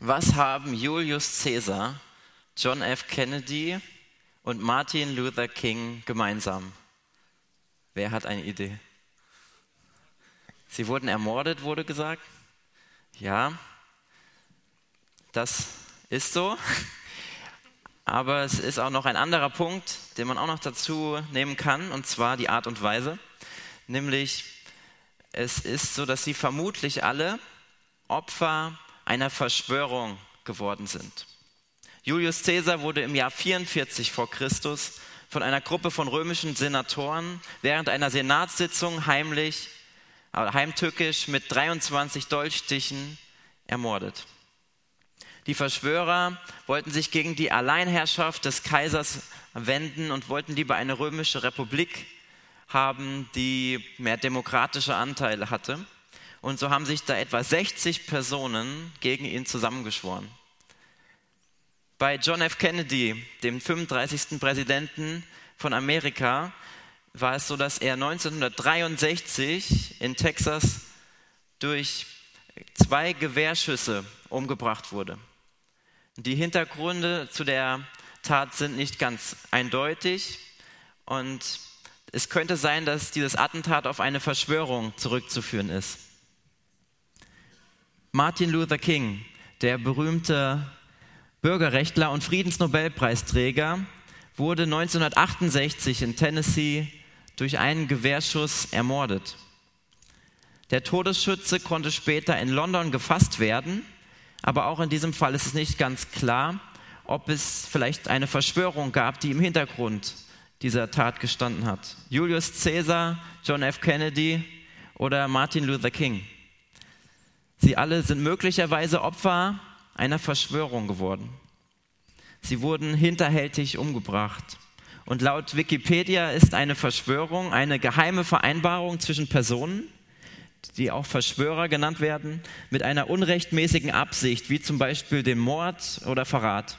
Was haben Julius Caesar, John F. Kennedy und Martin Luther King gemeinsam? Wer hat eine Idee? Sie wurden ermordet, wurde gesagt. Ja, das ist so. Aber es ist auch noch ein anderer Punkt, den man auch noch dazu nehmen kann, und zwar die Art und Weise. Nämlich, es ist so, dass sie vermutlich alle Opfer einer Verschwörung geworden sind. Julius Caesar wurde im Jahr 44 vor Christus von einer Gruppe von römischen Senatoren während einer Senatssitzung heimlich, äh, heimtückisch mit 23 Dolchstichen ermordet. Die Verschwörer wollten sich gegen die Alleinherrschaft des Kaisers wenden und wollten lieber eine römische Republik haben, die mehr demokratische Anteile hatte. Und so haben sich da etwa 60 Personen gegen ihn zusammengeschworen. Bei John F. Kennedy, dem 35. Präsidenten von Amerika, war es so, dass er 1963 in Texas durch zwei Gewehrschüsse umgebracht wurde. Die Hintergründe zu der Tat sind nicht ganz eindeutig und es könnte sein, dass dieses Attentat auf eine Verschwörung zurückzuführen ist. Martin Luther King, der berühmte Bürgerrechtler und Friedensnobelpreisträger, wurde 1968 in Tennessee durch einen Gewehrschuss ermordet. Der Todesschütze konnte später in London gefasst werden, aber auch in diesem Fall ist es nicht ganz klar, ob es vielleicht eine Verschwörung gab, die im Hintergrund dieser Tat gestanden hat. Julius Caesar, John F. Kennedy oder Martin Luther King. Sie alle sind möglicherweise Opfer einer Verschwörung geworden. Sie wurden hinterhältig umgebracht. Und laut Wikipedia ist eine Verschwörung eine geheime Vereinbarung zwischen Personen, die auch Verschwörer genannt werden, mit einer unrechtmäßigen Absicht, wie zum Beispiel dem Mord oder Verrat.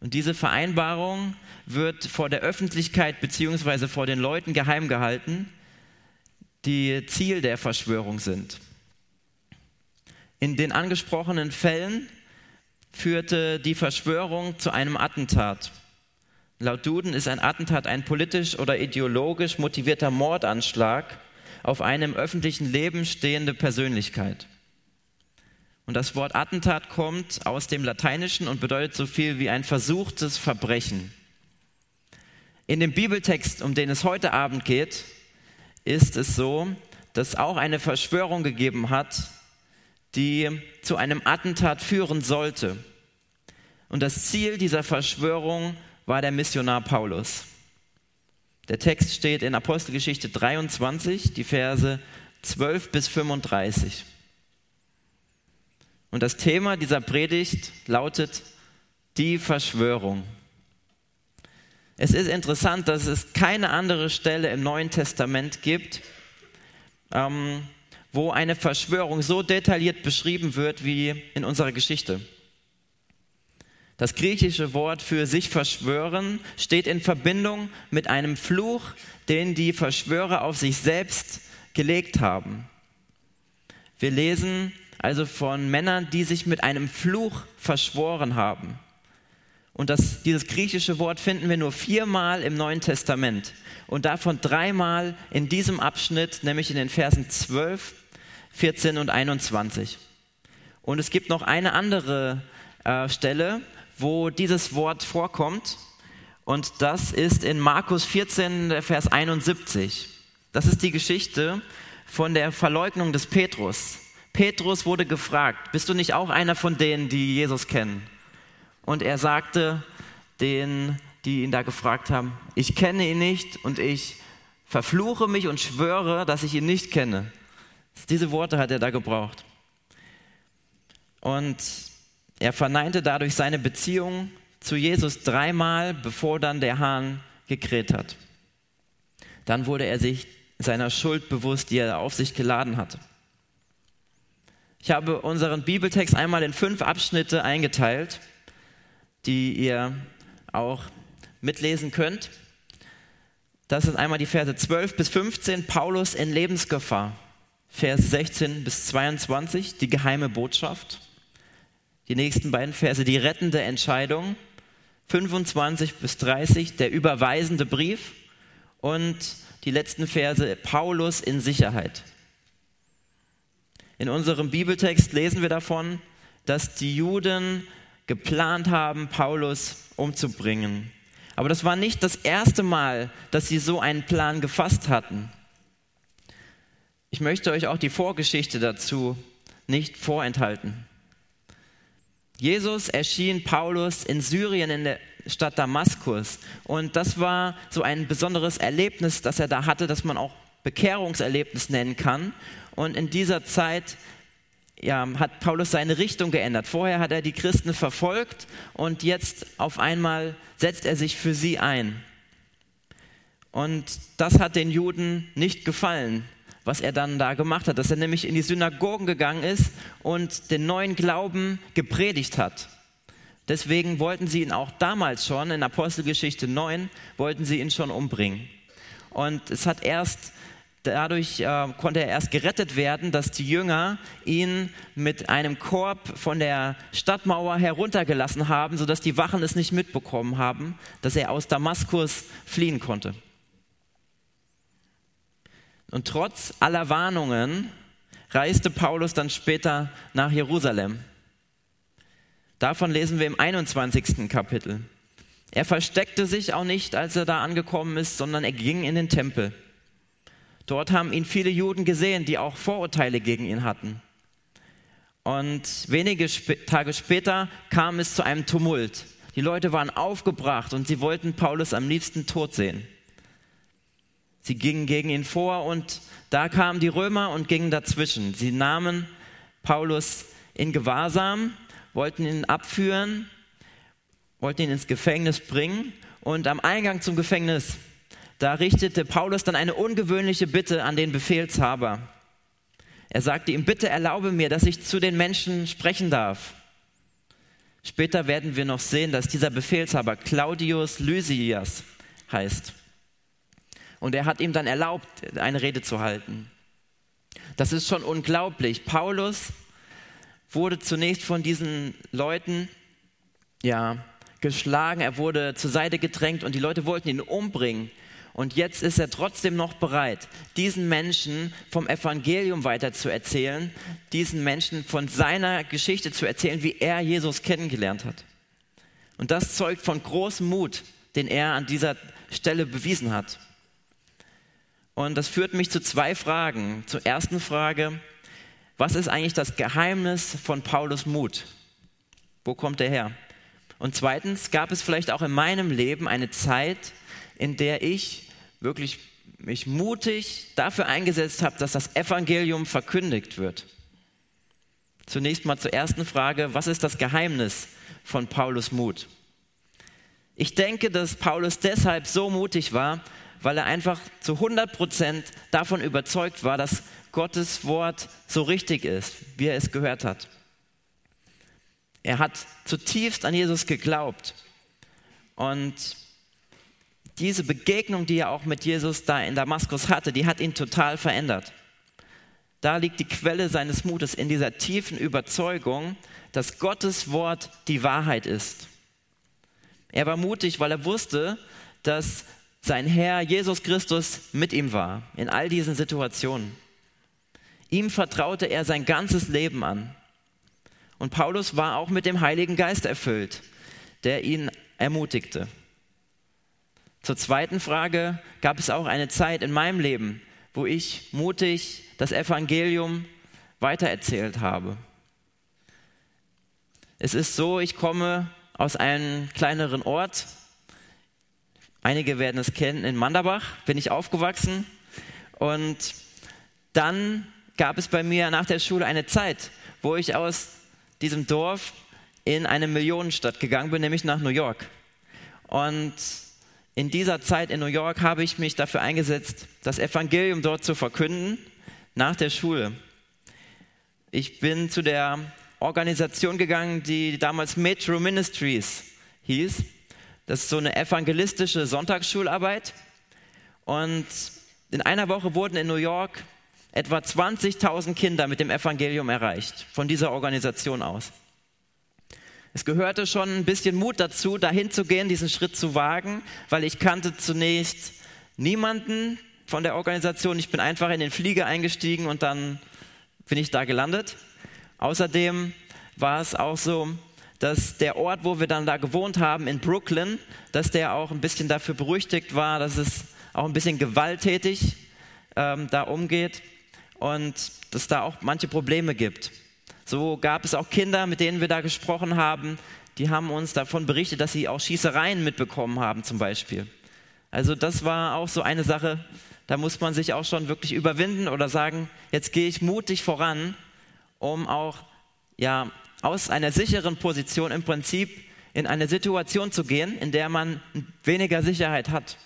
Und diese Vereinbarung wird vor der Öffentlichkeit bzw. vor den Leuten geheim gehalten, die Ziel der Verschwörung sind. In den angesprochenen Fällen führte die Verschwörung zu einem Attentat. Laut Duden ist ein Attentat ein politisch oder ideologisch motivierter Mordanschlag auf eine im öffentlichen Leben stehende Persönlichkeit. Und das Wort Attentat kommt aus dem Lateinischen und bedeutet so viel wie ein versuchtes Verbrechen. In dem Bibeltext, um den es heute Abend geht, ist es so, dass auch eine Verschwörung gegeben hat, die zu einem Attentat führen sollte. Und das Ziel dieser Verschwörung war der Missionar Paulus. Der Text steht in Apostelgeschichte 23, die Verse 12 bis 35. Und das Thema dieser Predigt lautet die Verschwörung. Es ist interessant, dass es keine andere Stelle im Neuen Testament gibt, ähm, wo eine Verschwörung so detailliert beschrieben wird wie in unserer Geschichte. Das griechische Wort für sich verschwören steht in Verbindung mit einem Fluch, den die Verschwörer auf sich selbst gelegt haben. Wir lesen also von Männern, die sich mit einem Fluch verschworen haben. Und das, dieses griechische Wort finden wir nur viermal im Neuen Testament und davon dreimal in diesem Abschnitt, nämlich in den Versen 12, 14 und 21. Und es gibt noch eine andere äh, Stelle, wo dieses Wort vorkommt. Und das ist in Markus 14, Vers 71. Das ist die Geschichte von der Verleugnung des Petrus. Petrus wurde gefragt, bist du nicht auch einer von denen, die Jesus kennen? Und er sagte denen, die ihn da gefragt haben, ich kenne ihn nicht und ich verfluche mich und schwöre, dass ich ihn nicht kenne. Diese Worte hat er da gebraucht. Und er verneinte dadurch seine Beziehung zu Jesus dreimal, bevor dann der Hahn gekräht hat. Dann wurde er sich seiner Schuld bewusst, die er auf sich geladen hatte. Ich habe unseren Bibeltext einmal in fünf Abschnitte eingeteilt, die ihr auch mitlesen könnt. Das sind einmal die Verse 12 bis 15, Paulus in Lebensgefahr. Vers 16 bis 22, die geheime Botschaft. die nächsten beiden Verse, die rettende Entscheidung. 25 bis 30, der überweisende Brief. Und die letzten Verse, Paulus in Sicherheit. In unserem Bibeltext lesen wir davon, dass die Juden geplant haben, Paulus umzubringen. Aber das war nicht das erste Mal, dass sie so einen Plan gefasst hatten. Ich möchte euch auch die Vorgeschichte dazu nicht vorenthalten. Jesus erschien Paulus in Syrien in der Stadt Damaskus und das war so ein besonderes Erlebnis, das er da hatte, das man auch Bekehrungserlebnis nennen kann. Und in dieser Zeit ja, hat Paulus seine Richtung geändert. Vorher hat er die Christen verfolgt und jetzt auf einmal setzt er sich für sie ein. Und das hat den Juden nicht gefallen, was er dann da gemacht hat, dass er nämlich in die Synagogen gegangen ist und den neuen Glauben gepredigt hat. Deswegen wollten sie ihn auch damals schon, in Apostelgeschichte 9, wollten sie ihn schon umbringen. Und es hat erst Dadurch äh, konnte er erst gerettet werden, dass die Jünger ihn mit einem Korb von der Stadtmauer heruntergelassen haben, sodass die Wachen es nicht mitbekommen haben, dass er aus Damaskus fliehen konnte. Und trotz aller Warnungen reiste Paulus dann später nach Jerusalem. Davon lesen wir im 21. Kapitel. Er versteckte sich auch nicht, als er da angekommen ist, sondern er ging in den Tempel. Dort haben ihn viele Juden gesehen, die auch Vorurteile gegen ihn hatten. Und wenige Tage später kam es zu einem Tumult. Die Leute waren aufgebracht und sie wollten Paulus am liebsten tot sehen. Sie gingen gegen ihn vor und da kamen die Römer und gingen dazwischen. Sie nahmen Paulus in Gewahrsam, wollten ihn abführen, wollten ihn ins Gefängnis bringen und am Eingang zum Gefängnis da richtete Paulus dann eine ungewöhnliche Bitte an den Befehlshaber. Er sagte ihm, bitte erlaube mir, dass ich zu den Menschen sprechen darf. Später werden wir noch sehen, dass dieser Befehlshaber Claudius Lysias heißt. Und er hat ihm dann erlaubt, eine Rede zu halten. Das ist schon unglaublich. Paulus wurde zunächst von diesen Leuten ja, geschlagen, er wurde zur Seite gedrängt und die Leute wollten ihn umbringen. Und jetzt ist er trotzdem noch bereit, diesen Menschen vom Evangelium weiterzuerzählen, diesen Menschen von seiner Geschichte zu erzählen, wie er Jesus kennengelernt hat. Und das zeugt von großem Mut, den er an dieser Stelle bewiesen hat. Und das führt mich zu zwei Fragen. Zur ersten Frage, was ist eigentlich das Geheimnis von Paulus Mut? Wo kommt er her? Und zweitens, gab es vielleicht auch in meinem Leben eine Zeit, in der ich wirklich mich mutig dafür eingesetzt habe, dass das Evangelium verkündigt wird. Zunächst mal zur ersten Frage, was ist das Geheimnis von Paulus Mut? Ich denke, dass Paulus deshalb so mutig war, weil er einfach zu 100 Prozent davon überzeugt war, dass Gottes Wort so richtig ist, wie er es gehört hat. Er hat zutiefst an Jesus geglaubt und diese Begegnung, die er auch mit Jesus da in Damaskus hatte, die hat ihn total verändert. Da liegt die Quelle seines Mutes in dieser tiefen Überzeugung, dass Gottes Wort die Wahrheit ist. Er war mutig, weil er wusste, dass sein Herr Jesus Christus mit ihm war in all diesen Situationen. Ihm vertraute er sein ganzes Leben an. Und Paulus war auch mit dem Heiligen Geist erfüllt, der ihn ermutigte. Zur zweiten Frage gab es auch eine Zeit in meinem Leben, wo ich mutig das Evangelium weitererzählt habe. Es ist so, ich komme aus einem kleineren Ort. Einige werden es kennen, in Manderbach bin ich aufgewachsen. Und dann gab es bei mir nach der Schule eine Zeit, wo ich aus diesem Dorf in eine Millionenstadt gegangen bin, nämlich nach New York. Und in dieser Zeit in New York habe ich mich dafür eingesetzt, das Evangelium dort zu verkünden nach der Schule. Ich bin zu der Organisation gegangen, die damals Metro Ministries hieß. Das ist so eine evangelistische Sonntagsschularbeit. Und in einer Woche wurden in New York etwa 20.000 Kinder mit dem Evangelium erreicht, von dieser Organisation aus. Es gehörte schon ein bisschen Mut dazu, dahin zu gehen, diesen Schritt zu wagen, weil ich kannte zunächst niemanden von der Organisation. Ich bin einfach in den Flieger eingestiegen und dann bin ich da gelandet. Außerdem war es auch so, dass der Ort, wo wir dann da gewohnt haben, in Brooklyn, dass der auch ein bisschen dafür berüchtigt war, dass es auch ein bisschen gewalttätig ähm, da umgeht und dass da auch manche Probleme gibt. So gab es auch Kinder, mit denen wir da gesprochen haben, die haben uns davon berichtet, dass sie auch Schießereien mitbekommen haben zum Beispiel. Also das war auch so eine Sache, da muss man sich auch schon wirklich überwinden oder sagen, jetzt gehe ich mutig voran, um auch ja, aus einer sicheren Position im Prinzip in eine Situation zu gehen, in der man weniger Sicherheit hat.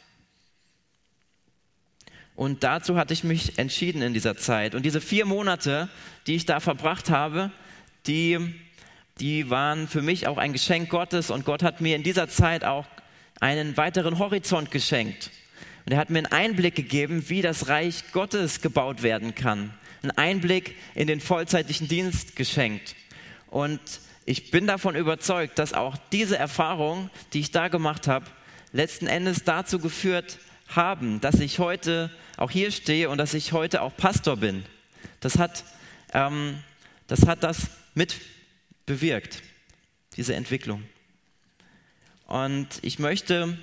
Und dazu hatte ich mich entschieden in dieser Zeit. Und diese vier Monate, die ich da verbracht habe, die, die waren für mich auch ein Geschenk Gottes. Und Gott hat mir in dieser Zeit auch einen weiteren Horizont geschenkt. Und er hat mir einen Einblick gegeben, wie das Reich Gottes gebaut werden kann. Einen Einblick in den vollzeitlichen Dienst geschenkt. Und ich bin davon überzeugt, dass auch diese Erfahrung, die ich da gemacht habe, letzten Endes dazu geführt haben, dass ich heute auch hier stehe und dass ich heute auch Pastor bin. Das hat, ähm, das, hat das mit diese Entwicklung. Und ich möchte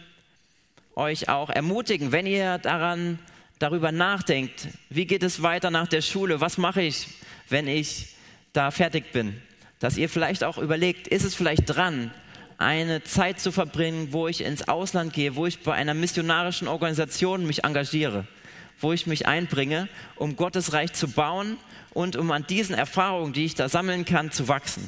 euch auch ermutigen, wenn ihr daran darüber nachdenkt, wie geht es weiter nach der Schule, was mache ich, wenn ich da fertig bin, dass ihr vielleicht auch überlegt, ist es vielleicht dran, eine Zeit zu verbringen, wo ich ins Ausland gehe, wo ich bei einer missionarischen Organisation mich engagiere, wo ich mich einbringe, um Gottes Reich zu bauen und um an diesen Erfahrungen, die ich da sammeln kann, zu wachsen.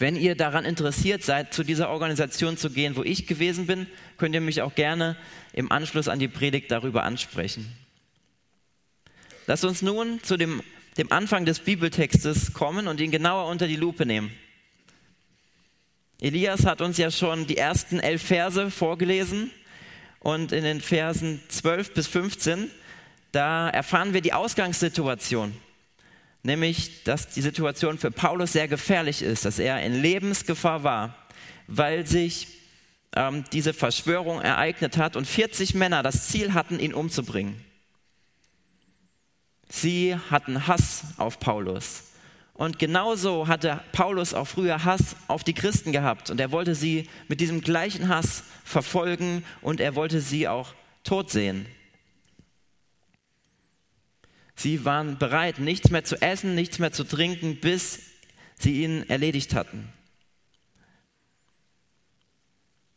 Wenn ihr daran interessiert seid, zu dieser Organisation zu gehen, wo ich gewesen bin, könnt ihr mich auch gerne im Anschluss an die Predigt darüber ansprechen. Lasst uns nun zu dem, dem Anfang des Bibeltextes kommen und ihn genauer unter die Lupe nehmen. Elias hat uns ja schon die ersten elf Verse vorgelesen und in den Versen 12 bis 15, da erfahren wir die Ausgangssituation, nämlich dass die Situation für Paulus sehr gefährlich ist, dass er in Lebensgefahr war, weil sich ähm, diese Verschwörung ereignet hat und 40 Männer das Ziel hatten, ihn umzubringen. Sie hatten Hass auf Paulus. Und genauso hatte Paulus auch früher Hass auf die Christen gehabt. Und er wollte sie mit diesem gleichen Hass verfolgen und er wollte sie auch tot sehen. Sie waren bereit, nichts mehr zu essen, nichts mehr zu trinken, bis sie ihn erledigt hatten.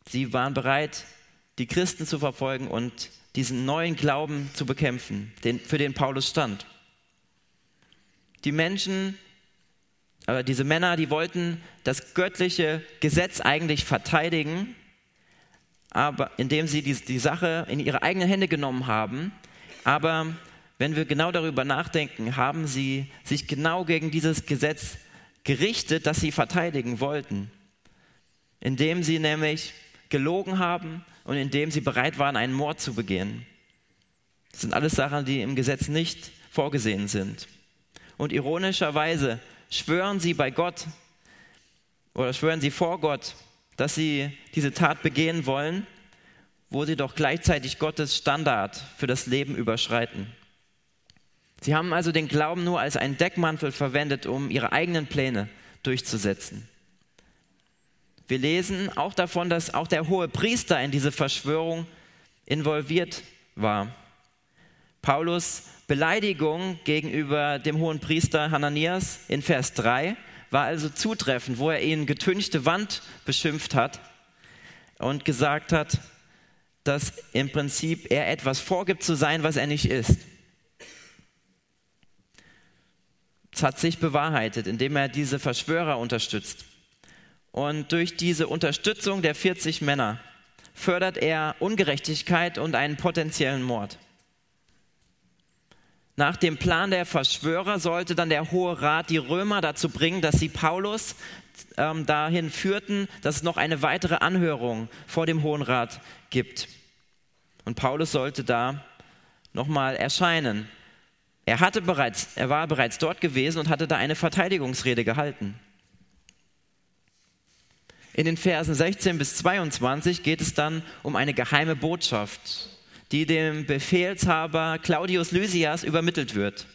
Sie waren bereit, die Christen zu verfolgen und diesen neuen Glauben zu bekämpfen, den, für den Paulus stand. Die Menschen aber diese Männer, die wollten das göttliche Gesetz eigentlich verteidigen, aber indem sie die, die Sache in ihre eigenen Hände genommen haben. Aber wenn wir genau darüber nachdenken, haben sie sich genau gegen dieses Gesetz gerichtet, das sie verteidigen wollten. Indem sie nämlich gelogen haben und indem sie bereit waren, einen Mord zu begehen. Das sind alles Sachen, die im Gesetz nicht vorgesehen sind. Und ironischerweise schwören sie bei Gott oder schwören sie vor Gott, dass sie diese Tat begehen wollen, wo sie doch gleichzeitig Gottes Standard für das Leben überschreiten. Sie haben also den Glauben nur als einen Deckmantel verwendet, um ihre eigenen Pläne durchzusetzen. Wir lesen auch davon, dass auch der hohe Priester in diese Verschwörung involviert war. Paulus Beleidigung gegenüber dem hohen Priester Hananias in Vers 3 war also zutreffend, wo er ihn getünchte Wand beschimpft hat und gesagt hat, dass im Prinzip er etwas vorgibt zu sein, was er nicht ist. Es hat sich bewahrheitet, indem er diese Verschwörer unterstützt. Und durch diese Unterstützung der 40 Männer fördert er Ungerechtigkeit und einen potenziellen Mord. Nach dem Plan der Verschwörer sollte dann der Hohe Rat die Römer dazu bringen, dass sie Paulus ähm, dahin führten, dass es noch eine weitere Anhörung vor dem Hohen Rat gibt. Und Paulus sollte da nochmal erscheinen. Er, hatte bereits, er war bereits dort gewesen und hatte da eine Verteidigungsrede gehalten. In den Versen 16 bis 22 geht es dann um eine geheime Botschaft, die dem Befehlshaber Claudius Lysias übermittelt wird.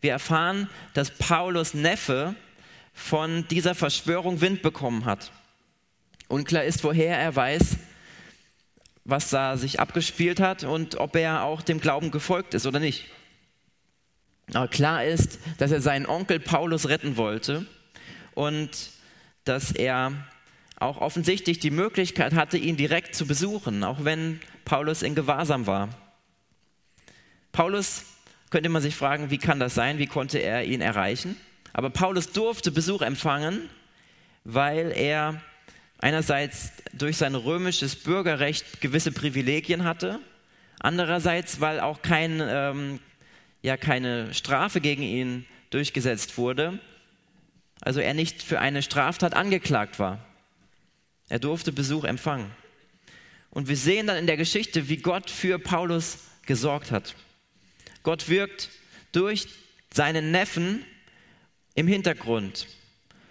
Wir erfahren, dass Paulus Neffe von dieser Verschwörung Wind bekommen hat. Unklar ist, woher er weiß, was da sich abgespielt hat und ob er auch dem Glauben gefolgt ist oder nicht. Aber klar ist, dass er seinen Onkel Paulus retten wollte und dass er auch offensichtlich die Möglichkeit hatte, ihn direkt zu besuchen, auch wenn Paulus in Gewahrsam war. Paulus könnte man sich fragen, wie kann das sein, wie konnte er ihn erreichen? Aber Paulus durfte Besuch empfangen, weil er einerseits durch sein römisches Bürgerrecht gewisse Privilegien hatte, andererseits, weil auch kein, ähm, ja, keine Strafe gegen ihn durchgesetzt wurde, also er nicht für eine Straftat angeklagt war. Er durfte Besuch empfangen. Und wir sehen dann in der Geschichte, wie Gott für Paulus gesorgt hat. Gott wirkt durch seinen Neffen im Hintergrund.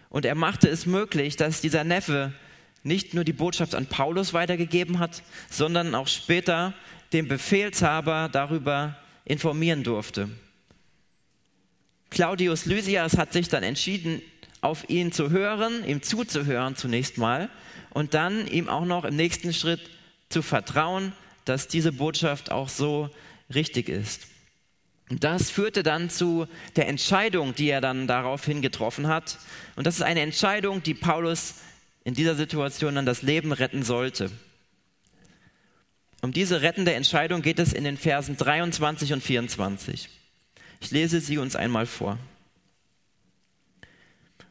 Und er machte es möglich, dass dieser Neffe nicht nur die Botschaft an Paulus weitergegeben hat, sondern auch später den Befehlshaber darüber informieren durfte. Claudius Lysias hat sich dann entschieden, auf ihn zu hören, ihm zuzuhören zunächst mal und dann ihm auch noch im nächsten Schritt zu vertrauen, dass diese Botschaft auch so richtig ist. Und das führte dann zu der Entscheidung, die er dann daraufhin getroffen hat. Und das ist eine Entscheidung, die Paulus in dieser Situation dann das Leben retten sollte. Um diese rettende Entscheidung geht es in den Versen 23 und 24. Ich lese sie uns einmal vor.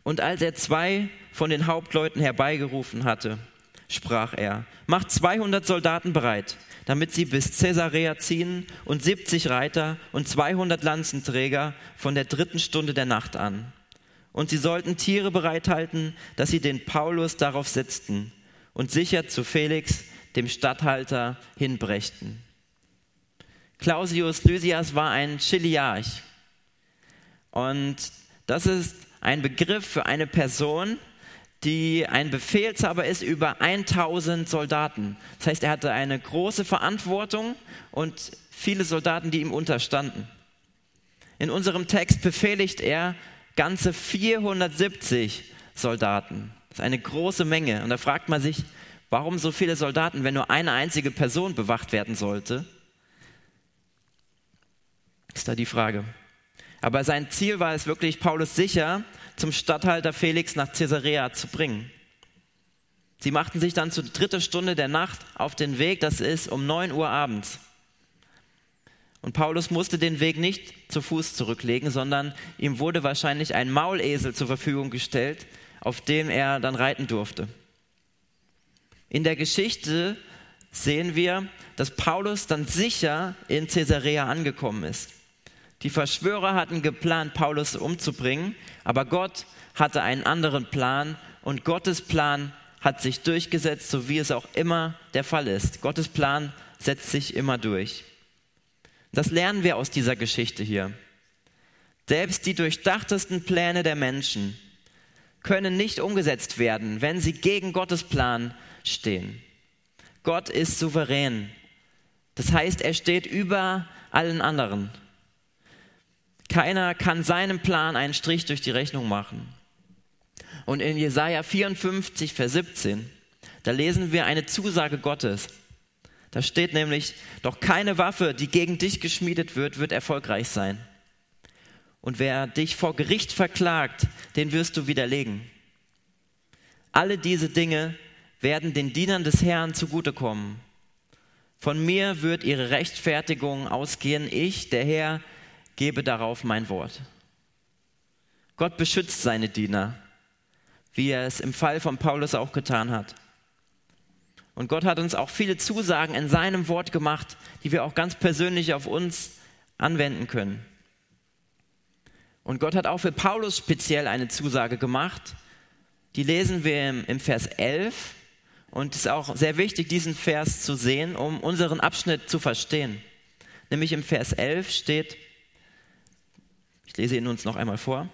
Und als er zwei von den Hauptleuten herbeigerufen hatte, sprach er, macht 200 Soldaten bereit, damit sie bis Caesarea ziehen und 70 Reiter und 200 Lanzenträger von der dritten Stunde der Nacht an. Und sie sollten Tiere bereithalten, dass sie den Paulus darauf setzten und sicher zu Felix, dem Statthalter, hinbrächten. Clausius Lysias war ein Chiliarch. Und das ist ein Begriff für eine Person, die ein Befehlshaber ist über 1000 Soldaten. Das heißt, er hatte eine große Verantwortung und viele Soldaten, die ihm unterstanden. In unserem Text befehligt er ganze 470 Soldaten. Das ist eine große Menge. Und da fragt man sich, warum so viele Soldaten, wenn nur eine einzige Person bewacht werden sollte? Ist da die Frage. Aber sein Ziel war es wirklich, Paulus sicher zum Statthalter Felix nach Caesarea zu bringen. Sie machten sich dann zur dritten Stunde der Nacht auf den Weg, das ist um 9 Uhr abends. Und Paulus musste den Weg nicht zu Fuß zurücklegen, sondern ihm wurde wahrscheinlich ein Maulesel zur Verfügung gestellt, auf dem er dann reiten durfte. In der Geschichte sehen wir, dass Paulus dann sicher in Caesarea angekommen ist. Die Verschwörer hatten geplant, Paulus umzubringen, aber Gott hatte einen anderen Plan und Gottes Plan hat sich durchgesetzt, so wie es auch immer der Fall ist. Gottes Plan setzt sich immer durch. Das lernen wir aus dieser Geschichte hier. Selbst die durchdachtesten Pläne der Menschen können nicht umgesetzt werden, wenn sie gegen Gottes Plan stehen. Gott ist souverän. Das heißt, er steht über allen anderen. Keiner kann seinem Plan einen Strich durch die Rechnung machen. Und in Jesaja 54, Vers 17, da lesen wir eine Zusage Gottes. Da steht nämlich, doch keine Waffe, die gegen dich geschmiedet wird, wird erfolgreich sein. Und wer dich vor Gericht verklagt, den wirst du widerlegen. Alle diese Dinge werden den Dienern des Herrn zugutekommen. Von mir wird ihre Rechtfertigung ausgehen. Ich, der Herr, gebe darauf mein Wort. Gott beschützt seine Diener, wie er es im Fall von Paulus auch getan hat. Und Gott hat uns auch viele Zusagen in seinem Wort gemacht, die wir auch ganz persönlich auf uns anwenden können. Und Gott hat auch für Paulus speziell eine Zusage gemacht. Die lesen wir im, Vers 11. Und es ist auch sehr wichtig, diesen Vers zu sehen, um unseren Abschnitt zu verstehen. Nämlich im Vers 11 steht, ich lese ihn uns noch einmal vor.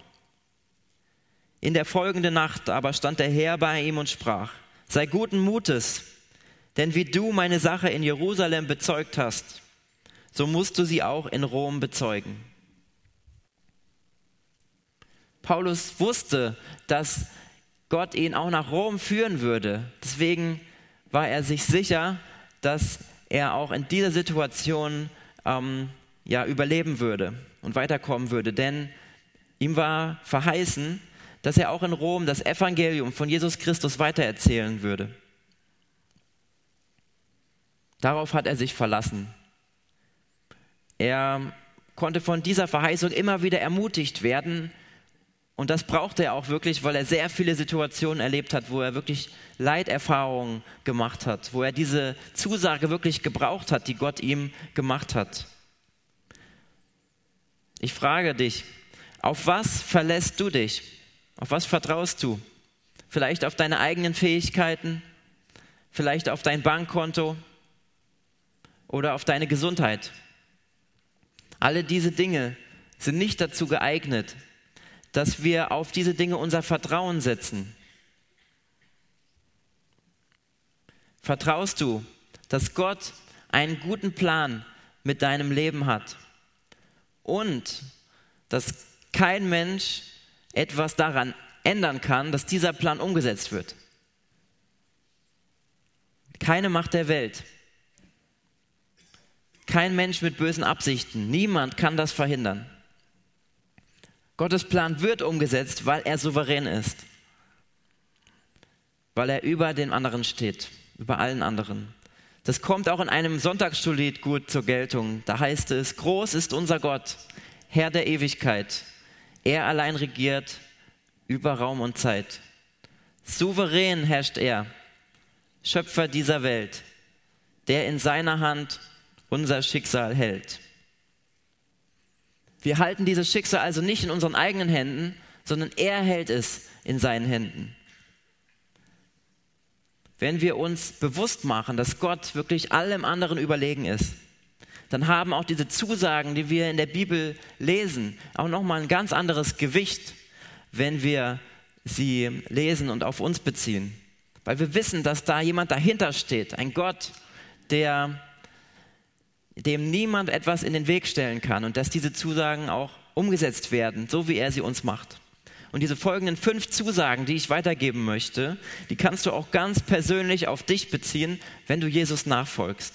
In der folgenden Nacht aber stand der Herr bei ihm und sprach, sei guten Mutes, denn wie du meine Sache in Jerusalem bezeugt hast, so musst du sie auch in Rom bezeugen. Paulus wusste, dass Gott ihn auch nach Rom führen würde. Deswegen war er sich sicher, dass er auch in dieser Situation ähm, ja, überleben würde und weiterkommen würde. Denn ihm war verheißen, dass er auch in Rom das Evangelium von Jesus Christus weitererzählen würde. Darauf hat er sich verlassen. Er konnte von dieser Verheißung immer wieder ermutigt werden. Und das brauchte er auch wirklich, weil er sehr viele Situationen erlebt hat, wo er wirklich Leiterfahrungen gemacht hat, wo er diese Zusage wirklich gebraucht hat, die Gott ihm gemacht hat. Ich frage dich, auf was verlässt du dich? Auf was vertraust du? Vielleicht auf deine eigenen Fähigkeiten, vielleicht auf dein Bankkonto oder auf deine Gesundheit. Alle diese Dinge sind nicht dazu geeignet, dass wir auf diese Dinge unser Vertrauen setzen. Vertraust du, dass Gott einen guten Plan mit deinem Leben hat und dass kein Mensch etwas daran ändern kann, dass dieser Plan umgesetzt wird? Keine Macht der Welt kein Mensch mit bösen Absichten. Niemand kann das verhindern. Gottes Plan wird umgesetzt, weil er souverän ist. Weil er über den anderen steht, über allen anderen. Das kommt auch in einem Sonntagsschullied gut zur Geltung. Da heißt es, groß ist unser Gott, Herr der Ewigkeit. Er allein regiert über Raum und Zeit. Souverän herrscht er, Schöpfer dieser Welt, der in seiner Hand unser Schicksal hält. Wir halten dieses Schicksal also nicht in unseren eigenen Händen, sondern er hält es in seinen Händen. Wenn wir uns bewusst machen, dass Gott wirklich allem anderen überlegen ist, dann haben auch diese Zusagen, die wir in der Bibel lesen, auch nochmal ein ganz anderes Gewicht, wenn wir sie lesen und auf uns beziehen. Weil wir wissen, dass da jemand dahinter steht, ein Gott, der dem niemand etwas in den Weg stellen kann und dass diese Zusagen auch umgesetzt werden, so wie er sie uns macht. Und diese folgenden fünf Zusagen, die ich weitergeben möchte, die kannst du auch ganz persönlich auf dich beziehen, wenn du Jesus nachfolgst.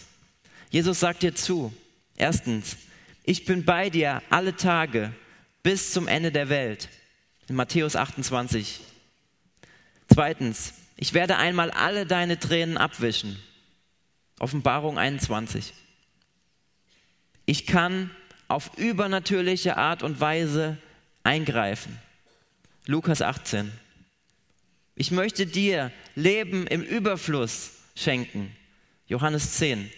Jesus sagt dir zu, erstens, ich bin bei dir alle Tage bis zum Ende der Welt. In Matthäus 28. Zweitens, ich werde einmal alle deine Tränen abwischen. Offenbarung 21. Ich kann auf übernatürliche Art und Weise eingreifen. Lukas 18. Ich möchte dir Leben im Überfluss schenken. Johannes 10.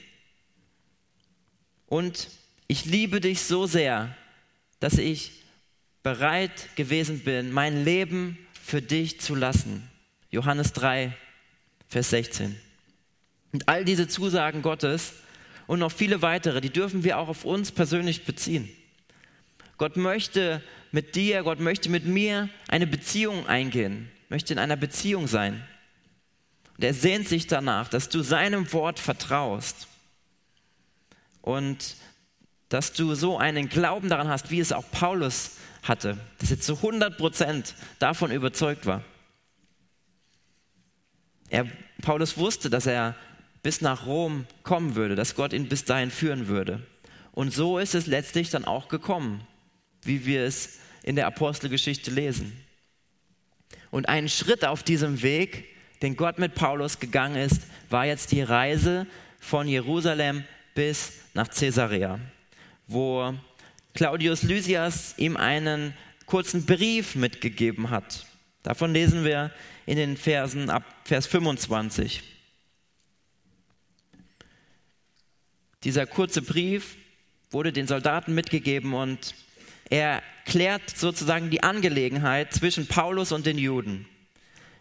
Und ich liebe dich so sehr, dass ich bereit gewesen bin, mein Leben für dich zu lassen. Johannes 3, Vers 16. Und all diese Zusagen Gottes und noch viele weitere, die dürfen wir auch auf uns persönlich beziehen. Gott möchte mit dir, Gott möchte mit mir eine Beziehung eingehen, möchte in einer Beziehung sein. Und er sehnt sich danach, dass du seinem Wort vertraust und dass du so einen Glauben daran hast, wie es auch Paulus hatte, dass er zu 100 Prozent davon überzeugt war. Er, Paulus wusste, dass er bis nach Rom kommen würde, dass Gott ihn bis dahin führen würde. Und so ist es letztlich dann auch gekommen, wie wir es in der Apostelgeschichte lesen. Und ein Schritt auf diesem Weg, den Gott mit Paulus gegangen ist, war jetzt die Reise von Jerusalem bis nach Caesarea, wo Claudius Lysias ihm einen kurzen Brief mitgegeben hat. Davon lesen wir in den Versen ab Vers 25. Dieser kurze Brief wurde den Soldaten mitgegeben und er klärt sozusagen die Angelegenheit zwischen Paulus und den Juden.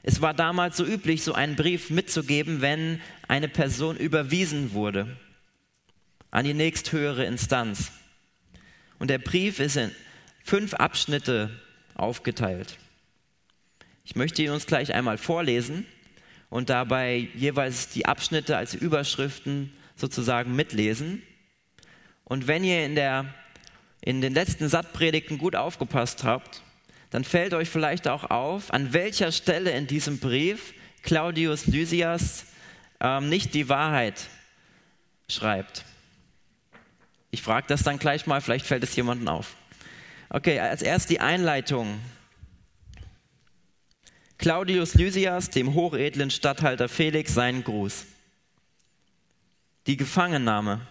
Es war damals so üblich, so einen Brief mitzugeben, wenn eine Person überwiesen wurde an die nächsthöhere Instanz. Und der Brief ist in fünf Abschnitte aufgeteilt. Ich möchte ihn uns gleich einmal vorlesen und dabei jeweils die Abschnitte als Überschriften sozusagen mitlesen. Und wenn ihr in, der, in den letzten Sattpredigten gut aufgepasst habt, dann fällt euch vielleicht auch auf, an welcher Stelle in diesem Brief Claudius Lysias ähm, nicht die Wahrheit schreibt. Ich frage das dann gleich mal, vielleicht fällt es jemandem auf. Okay, als erst die Einleitung. Claudius Lysias, dem hochedlen Statthalter Felix, seinen Gruß. Die Gefangennahme.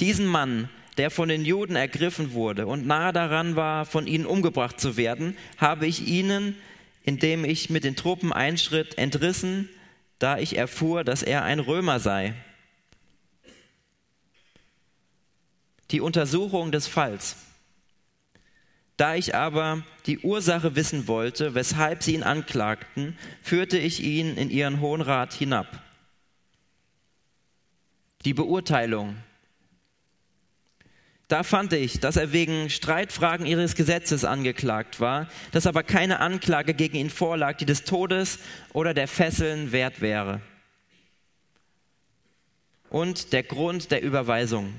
Diesen Mann, der von den Juden ergriffen wurde und nahe daran war, von ihnen umgebracht zu werden, habe ich ihnen, indem ich mit den Truppen einschritt, entrissen, da ich erfuhr, dass er ein Römer sei. Die Untersuchung des Falls. Da ich aber die Ursache wissen wollte, weshalb sie ihn anklagten, führte ich ihn in ihren Hohen Rat hinab. Die Beurteilung. Da fand ich, dass er wegen Streitfragen ihres Gesetzes angeklagt war, dass aber keine Anklage gegen ihn vorlag, die des Todes oder der Fesseln wert wäre. Und der Grund der Überweisung.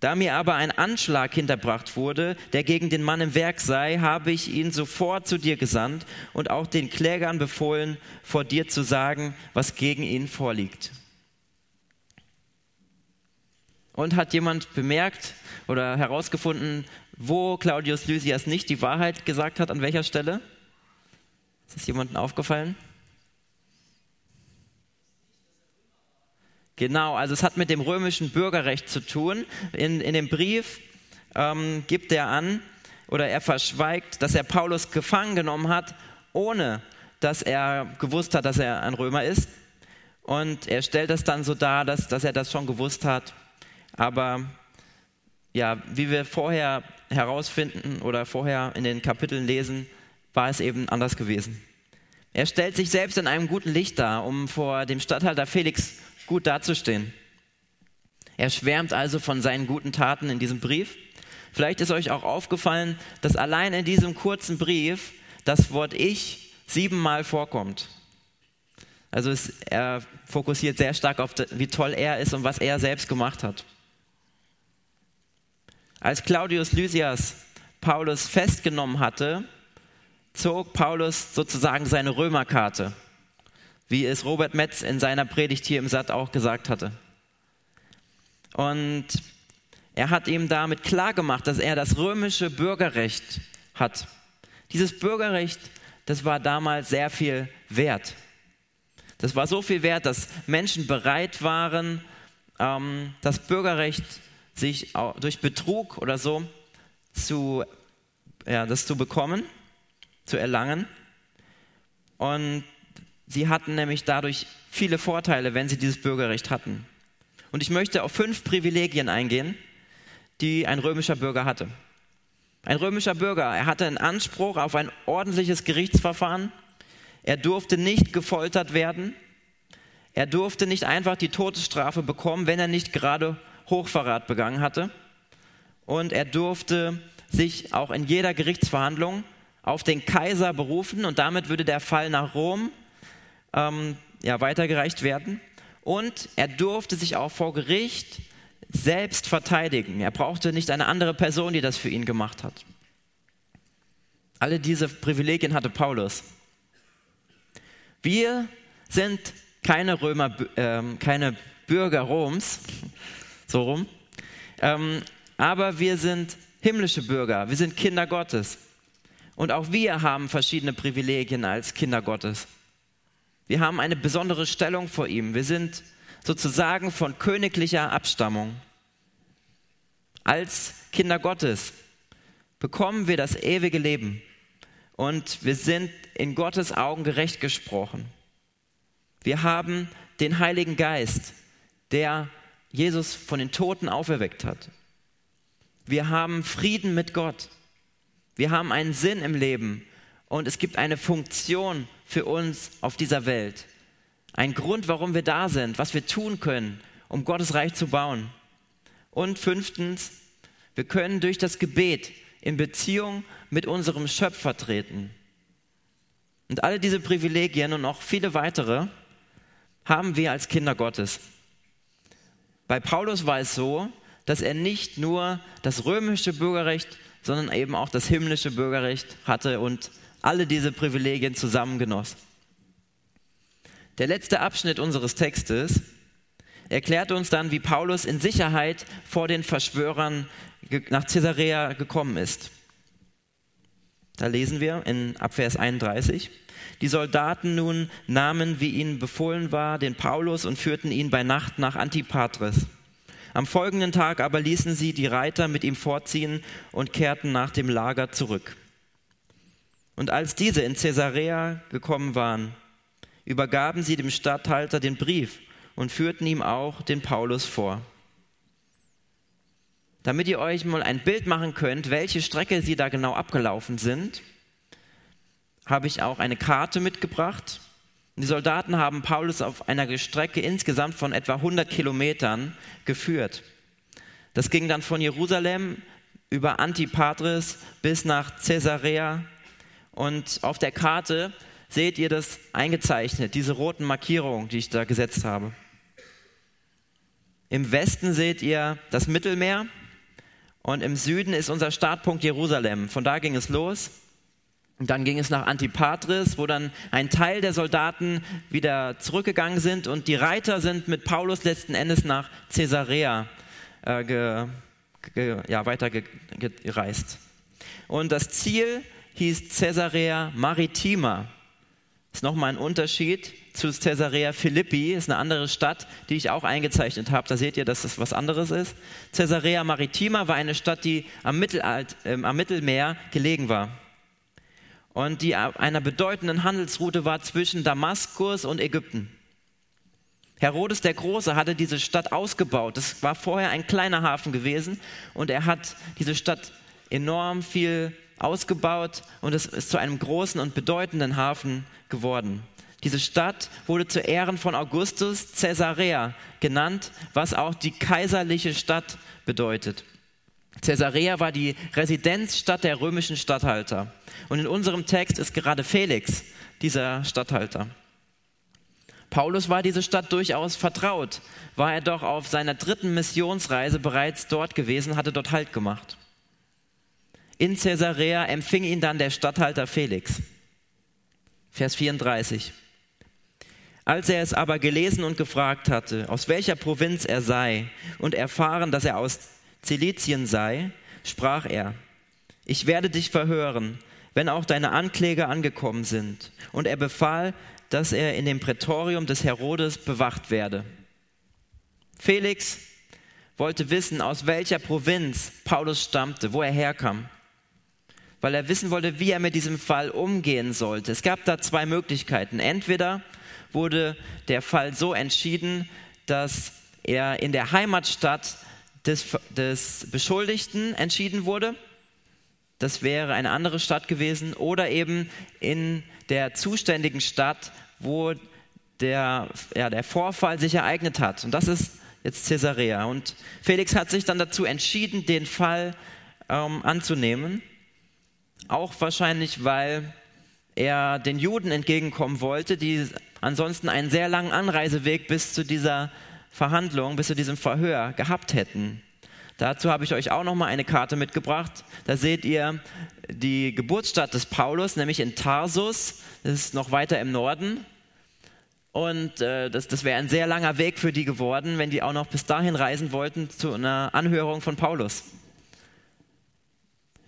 Da mir aber ein Anschlag hinterbracht wurde, der gegen den Mann im Werk sei, habe ich ihn sofort zu dir gesandt und auch den Klägern befohlen, vor dir zu sagen, was gegen ihn vorliegt. Und hat jemand bemerkt oder herausgefunden, wo Claudius Lysias nicht die Wahrheit gesagt hat, an welcher Stelle? Ist das jemandem aufgefallen? Genau, also es hat mit dem römischen Bürgerrecht zu tun. In, in dem Brief ähm, gibt er an oder er verschweigt, dass er Paulus gefangen genommen hat, ohne dass er gewusst hat, dass er ein Römer ist. Und er stellt es dann so dar, dass, dass er das schon gewusst hat. Aber ja, wie wir vorher herausfinden oder vorher in den Kapiteln lesen, war es eben anders gewesen. Er stellt sich selbst in einem guten Licht dar, um vor dem Statthalter Felix gut dazustehen. Er schwärmt also von seinen guten Taten in diesem Brief. Vielleicht ist euch auch aufgefallen, dass allein in diesem kurzen Brief das Wort Ich siebenmal vorkommt. Also es, er fokussiert sehr stark auf, wie toll er ist und was er selbst gemacht hat. Als Claudius Lysias Paulus festgenommen hatte, zog Paulus sozusagen seine Römerkarte wie es Robert Metz in seiner Predigt hier im Satt auch gesagt hatte. Und er hat ihm damit klargemacht, dass er das römische Bürgerrecht hat. Dieses Bürgerrecht, das war damals sehr viel wert. Das war so viel wert, dass Menschen bereit waren, ähm, das Bürgerrecht sich durch Betrug oder so zu, ja, das zu bekommen, zu erlangen. Und Sie hatten nämlich dadurch viele Vorteile, wenn sie dieses Bürgerrecht hatten. Und ich möchte auf fünf Privilegien eingehen, die ein römischer Bürger hatte. Ein römischer Bürger, er hatte einen Anspruch auf ein ordentliches Gerichtsverfahren. Er durfte nicht gefoltert werden. Er durfte nicht einfach die Todesstrafe bekommen, wenn er nicht gerade Hochverrat begangen hatte. Und er durfte sich auch in jeder Gerichtsverhandlung auf den Kaiser berufen und damit würde der Fall nach Rom ähm, ja, weitergereicht werden. Und er durfte sich auch vor Gericht selbst verteidigen. Er brauchte nicht eine andere Person, die das für ihn gemacht hat. Alle diese Privilegien hatte Paulus. Wir sind keine Römer, äh, keine Bürger Roms, so rum, ähm, aber wir sind himmlische Bürger, wir sind Kinder Gottes. Und auch wir haben verschiedene Privilegien als Kinder Gottes. Wir haben eine besondere Stellung vor ihm. Wir sind sozusagen von königlicher Abstammung. Als Kinder Gottes bekommen wir das ewige Leben und wir sind in Gottes Augen gerecht gesprochen. Wir haben den Heiligen Geist, der Jesus von den Toten auferweckt hat. Wir haben Frieden mit Gott. Wir haben einen Sinn im Leben und es gibt eine Funktion für uns auf dieser Welt. Ein Grund, warum wir da sind, was wir tun können, um Gottes Reich zu bauen. Und fünftens, wir können durch das Gebet in Beziehung mit unserem Schöpfer treten. Und alle diese Privilegien und noch viele weitere haben wir als Kinder Gottes. Bei Paulus war es so, dass er nicht nur das römische Bürgerrecht, sondern eben auch das himmlische Bürgerrecht hatte und alle diese Privilegien zusammengenoss. Der letzte Abschnitt unseres Textes erklärt uns dann, wie Paulus in Sicherheit vor den Verschwörern nach Caesarea gekommen ist. Da lesen wir in Abvers 31. Die Soldaten nun nahmen, wie ihnen befohlen war, den Paulus und führten ihn bei Nacht nach Antipatris. Am folgenden Tag aber ließen sie die Reiter mit ihm fortziehen und kehrten nach dem Lager zurück. Und als diese in Caesarea gekommen waren, übergaben sie dem Statthalter den Brief und führten ihm auch den Paulus vor. Damit ihr euch mal ein Bild machen könnt, welche Strecke sie da genau abgelaufen sind, habe ich auch eine Karte mitgebracht. Die Soldaten haben Paulus auf einer Strecke insgesamt von etwa 100 Kilometern geführt. Das ging dann von Jerusalem über Antipatris bis nach Caesarea. Und auf der Karte seht ihr das eingezeichnet, diese roten Markierungen, die ich da gesetzt habe. Im Westen seht ihr das Mittelmeer und im Süden ist unser Startpunkt Jerusalem. Von da ging es los. Dann ging es nach Antipatris, wo dann ein Teil der Soldaten wieder zurückgegangen sind und die Reiter sind mit Paulus letzten Endes nach Caesarea äh, ge, ge, ja, weitergereist. Und das Ziel hieß Caesarea Maritima. Ist nochmal ein Unterschied zu Caesarea Philippi, ist eine andere Stadt, die ich auch eingezeichnet habe. Da seht ihr, dass das was anderes ist. Caesarea Maritima war eine Stadt, die am, Mittelalt, äh, am Mittelmeer gelegen war und die einer bedeutenden Handelsroute war zwischen Damaskus und Ägypten. Herodes der Große hatte diese Stadt ausgebaut. Das war vorher ein kleiner Hafen gewesen und er hat diese Stadt enorm viel ausgebaut und es ist zu einem großen und bedeutenden Hafen geworden. Diese Stadt wurde zu Ehren von Augustus Caesarea genannt, was auch die kaiserliche Stadt bedeutet. Caesarea war die Residenzstadt der römischen Statthalter. Und in unserem Text ist gerade Felix dieser Statthalter. Paulus war diese Stadt durchaus vertraut, war er doch auf seiner dritten Missionsreise bereits dort gewesen, hatte dort Halt gemacht. In Caesarea empfing ihn dann der Statthalter Felix. Vers 34. Als er es aber gelesen und gefragt hatte, aus welcher Provinz er sei, und erfahren, dass er aus Zilizien sei, sprach er, ich werde dich verhören, wenn auch deine Ankläger angekommen sind. Und er befahl, dass er in dem Prätorium des Herodes bewacht werde. Felix wollte wissen, aus welcher Provinz Paulus stammte, wo er herkam, weil er wissen wollte, wie er mit diesem Fall umgehen sollte. Es gab da zwei Möglichkeiten. Entweder wurde der Fall so entschieden, dass er in der Heimatstadt des, des Beschuldigten entschieden wurde. Das wäre eine andere Stadt gewesen. Oder eben in der zuständigen Stadt, wo der, ja, der Vorfall sich ereignet hat. Und das ist jetzt Caesarea. Und Felix hat sich dann dazu entschieden, den Fall ähm, anzunehmen. Auch wahrscheinlich, weil er den Juden entgegenkommen wollte, die ansonsten einen sehr langen Anreiseweg bis zu dieser Verhandlung, bis zu diesem Verhör gehabt hätten. Dazu habe ich euch auch noch mal eine Karte mitgebracht. Da seht ihr die Geburtsstadt des Paulus, nämlich in Tarsus. Das ist noch weiter im Norden. Und äh, das, das wäre ein sehr langer Weg für die geworden, wenn die auch noch bis dahin reisen wollten zu einer Anhörung von Paulus.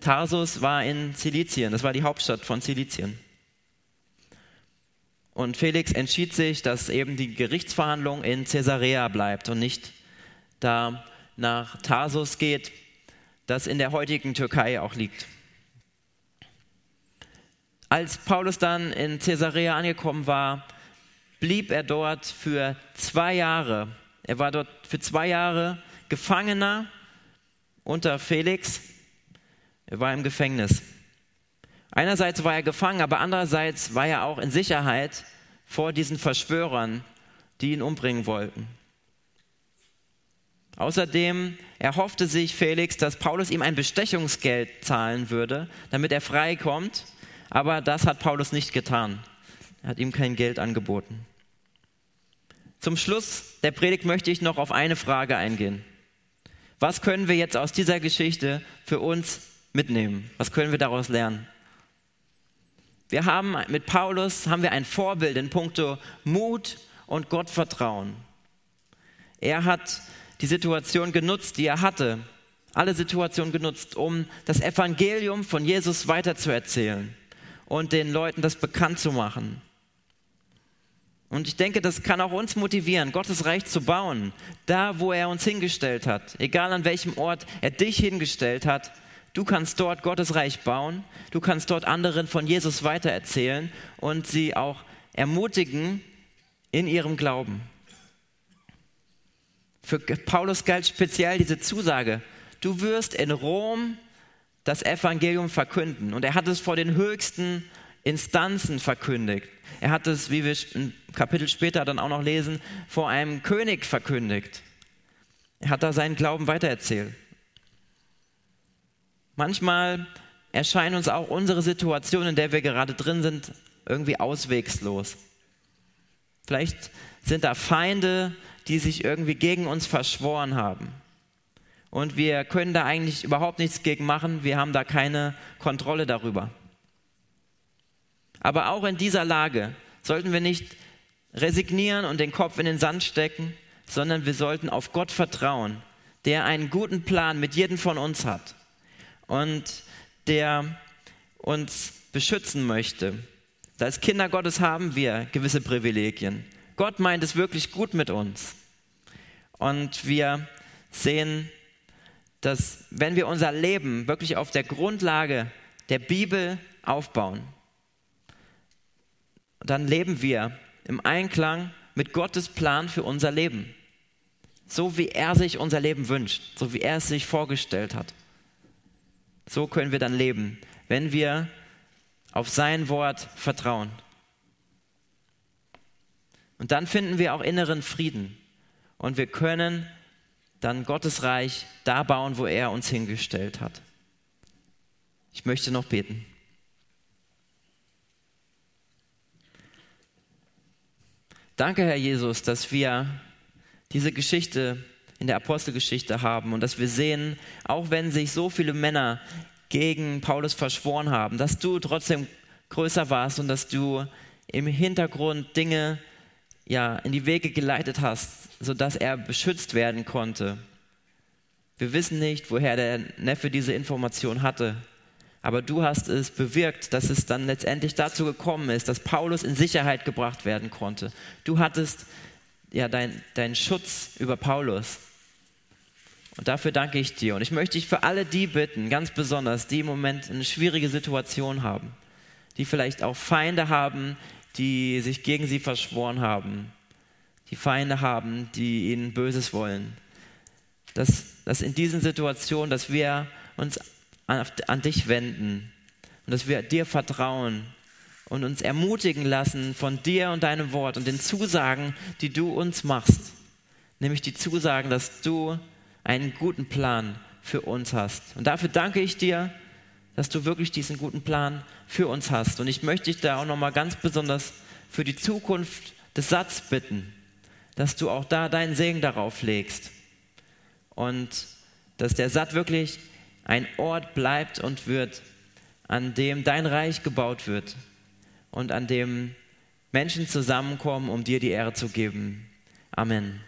Tarsus war in Zilizien, das war die Hauptstadt von Zilizien. Und Felix entschied sich, dass eben die Gerichtsverhandlung in Caesarea bleibt und nicht da nach Tarsus geht, das in der heutigen Türkei auch liegt. Als Paulus dann in Caesarea angekommen war, blieb er dort für zwei Jahre. Er war dort für zwei Jahre Gefangener unter Felix. Er war im Gefängnis. Einerseits war er gefangen, aber andererseits war er auch in Sicherheit vor diesen Verschwörern, die ihn umbringen wollten. Außerdem erhoffte sich Felix, dass Paulus ihm ein Bestechungsgeld zahlen würde, damit er freikommt, aber das hat Paulus nicht getan. Er hat ihm kein Geld angeboten. Zum Schluss der Predigt möchte ich noch auf eine Frage eingehen. Was können wir jetzt aus dieser Geschichte für uns mitnehmen? Was können wir daraus lernen? Wir haben mit Paulus haben wir ein Vorbild in puncto Mut und Gottvertrauen. Er hat die Situation genutzt, die er hatte, alle Situationen genutzt, um das Evangelium von Jesus weiterzuerzählen und den Leuten das bekannt zu machen. Und ich denke, das kann auch uns motivieren, Gottes Reich zu bauen, da wo er uns hingestellt hat, egal an welchem Ort er dich hingestellt hat. Du kannst dort Gottes Reich bauen, du kannst dort anderen von Jesus weitererzählen und sie auch ermutigen in ihrem Glauben. Für Paulus galt speziell diese Zusage, du wirst in Rom das Evangelium verkünden. Und er hat es vor den höchsten Instanzen verkündigt. Er hat es, wie wir ein Kapitel später dann auch noch lesen, vor einem König verkündigt. Er hat da seinen Glauben weitererzählt. Manchmal erscheint uns auch unsere Situation, in der wir gerade drin sind, irgendwie auswegslos. Vielleicht sind da Feinde, die sich irgendwie gegen uns verschworen haben. Und wir können da eigentlich überhaupt nichts gegen machen. Wir haben da keine Kontrolle darüber. Aber auch in dieser Lage sollten wir nicht resignieren und den Kopf in den Sand stecken, sondern wir sollten auf Gott vertrauen, der einen guten Plan mit jedem von uns hat und der uns beschützen möchte. Als Kinder Gottes haben wir gewisse Privilegien. Gott meint es wirklich gut mit uns. Und wir sehen, dass wenn wir unser Leben wirklich auf der Grundlage der Bibel aufbauen, dann leben wir im Einklang mit Gottes Plan für unser Leben. So wie er sich unser Leben wünscht, so wie er es sich vorgestellt hat. So können wir dann leben, wenn wir auf sein Wort vertrauen. Und dann finden wir auch inneren Frieden. Und wir können dann Gottes Reich da bauen, wo er uns hingestellt hat. Ich möchte noch beten. Danke, Herr Jesus, dass wir diese Geschichte in der Apostelgeschichte haben und dass wir sehen, auch wenn sich so viele Männer gegen Paulus verschworen haben, dass du trotzdem größer warst und dass du im Hintergrund Dinge ja, in die Wege geleitet hast, sodass er beschützt werden konnte. Wir wissen nicht, woher der Neffe diese Information hatte, aber du hast es bewirkt, dass es dann letztendlich dazu gekommen ist, dass Paulus in Sicherheit gebracht werden konnte. Du hattest ja deinen dein Schutz über Paulus. Und dafür danke ich dir. Und ich möchte dich für alle die bitten, ganz besonders, die im Moment eine schwierige Situation haben, die vielleicht auch Feinde haben, die sich gegen sie verschworen haben, die Feinde haben, die ihnen Böses wollen. Dass, dass in diesen Situationen, dass wir uns an, an dich wenden und dass wir dir vertrauen und uns ermutigen lassen von dir und deinem Wort und den Zusagen, die du uns machst. Nämlich die Zusagen, dass du einen guten Plan für uns hast. Und dafür danke ich dir, dass du wirklich diesen guten Plan für uns hast. Und ich möchte dich da auch nochmal ganz besonders für die Zukunft des Satz bitten, dass du auch da deinen Segen darauf legst. Und dass der Satt wirklich ein Ort bleibt und wird, an dem dein Reich gebaut wird und an dem Menschen zusammenkommen, um dir die Ehre zu geben. Amen.